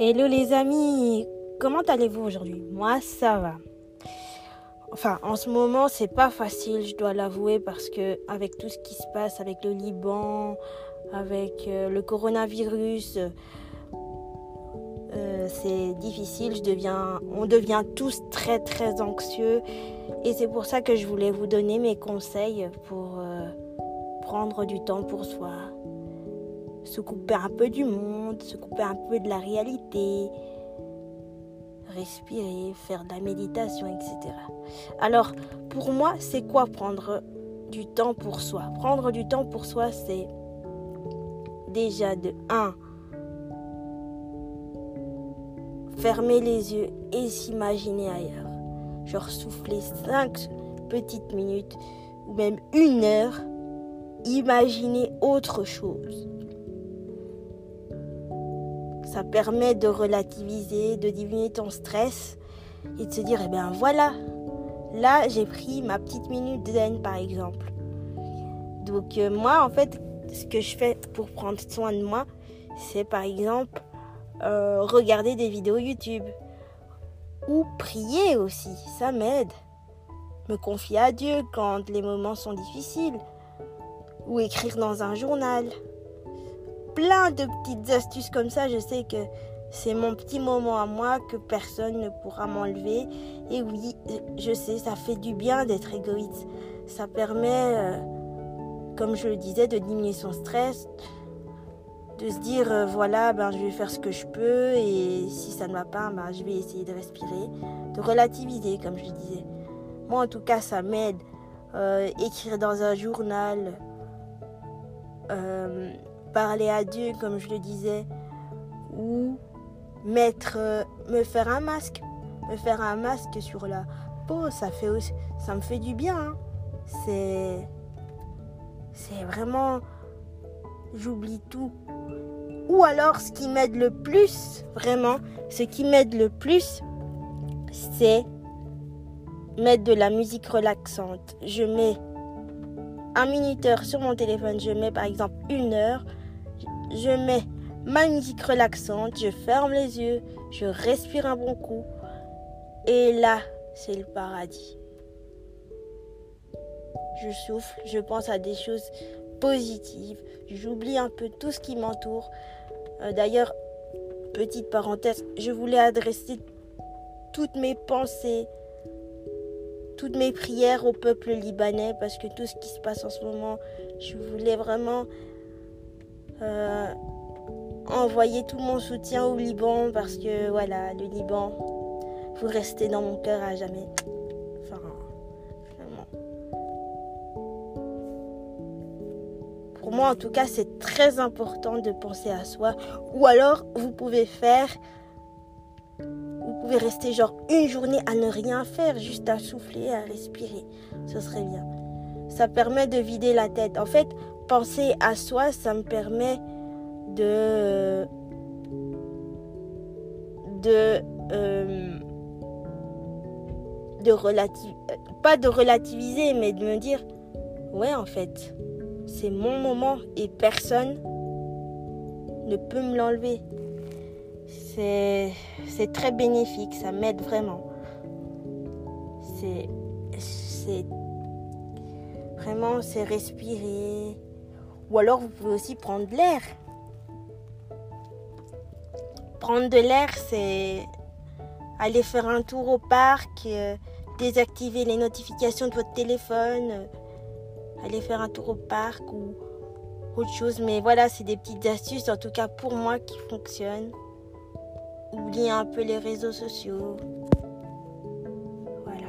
Hello les amis, comment allez-vous aujourd'hui? Moi ça va. Enfin, en ce moment, c'est pas facile, je dois l'avouer, parce que avec tout ce qui se passe avec le Liban, avec euh, le coronavirus, euh, c'est difficile. On devient tous très très anxieux, et c'est pour ça que je voulais vous donner mes conseils pour euh, prendre du temps pour soi, se couper un peu du monde, se couper un peu de la réalité, respirer, faire de la méditation, etc. Alors, pour moi, c'est quoi prendre du temps pour soi? Prendre du temps pour soi, c'est déjà de 1. Fermer les yeux et s'imaginer ailleurs. Genre souffler 5 petites minutes ou même une heure. Imaginer autre chose ça permet de relativiser, de diminuer ton stress et de se dire, eh bien voilà, là j'ai pris ma petite minute zen par exemple. Donc euh, moi en fait, ce que je fais pour prendre soin de moi, c'est par exemple euh, regarder des vidéos YouTube. Ou prier aussi, ça m'aide. Me confier à Dieu quand les moments sont difficiles. Ou écrire dans un journal plein de petites astuces comme ça. Je sais que c'est mon petit moment à moi que personne ne pourra m'enlever. Et oui, je sais, ça fait du bien d'être égoïste. Ça permet, euh, comme je le disais, de diminuer son stress, de se dire euh, voilà, ben, je vais faire ce que je peux et si ça ne va pas, ben, je vais essayer de respirer, de relativiser, comme je disais. Moi, en tout cas, ça m'aide. Euh, écrire dans un journal, parler à Dieu, comme je le disais, ou mettre, euh, me faire un masque, me faire un masque sur la peau, ça fait aussi, ça me fait du bien. Hein. C'est, c'est vraiment, j'oublie tout. Ou alors, ce qui m'aide le plus, vraiment, ce qui m'aide le plus, c'est mettre de la musique relaxante. Je mets un minuteur sur mon téléphone, je mets par exemple une heure je mets musique relaxante, je ferme les yeux, je respire un bon coup. Et là, c'est le paradis. Je souffle, je pense à des choses positives, j'oublie un peu tout ce qui m'entoure. Euh, d'ailleurs, petite parenthèse, je voulais adresser toutes mes pensées, toutes mes prières au peuple libanais parce que tout ce qui se passe en ce moment, je voulais vraiment euh, envoyer tout mon soutien au Liban parce que voilà, le Liban, vous restez dans mon cœur à jamais. Enfin, vraiment. Pour moi, en tout cas, c'est très important de penser à soi. Ou alors, vous pouvez faire vous pouvez rester genre une journée à ne rien faire, juste à souffler, à respirer. Ce serait bien. Ça permet de vider la tête. En fait, penser à soi, ça me permet de de euh, de relativiser, pas de relativiser, mais de me dire ouais en fait c'est mon moment et personne ne peut me l'enlever. C'est c'est très bénéfique, ça m'aide vraiment. C'est c'est vraiment c'est respirer ou alors vous pouvez aussi prendre de l'air. Prendre de l'air, c'est aller faire un tour au parc, euh, désactiver les notifications de votre téléphone, euh, aller faire un tour au parc ou autre chose. Mais voilà, c'est des petites astuces, en tout cas pour moi, qui fonctionnent. Oubliez un peu les réseaux sociaux. Voilà.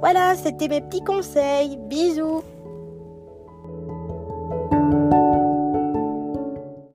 Voilà, c'était mes petits conseils. Bisous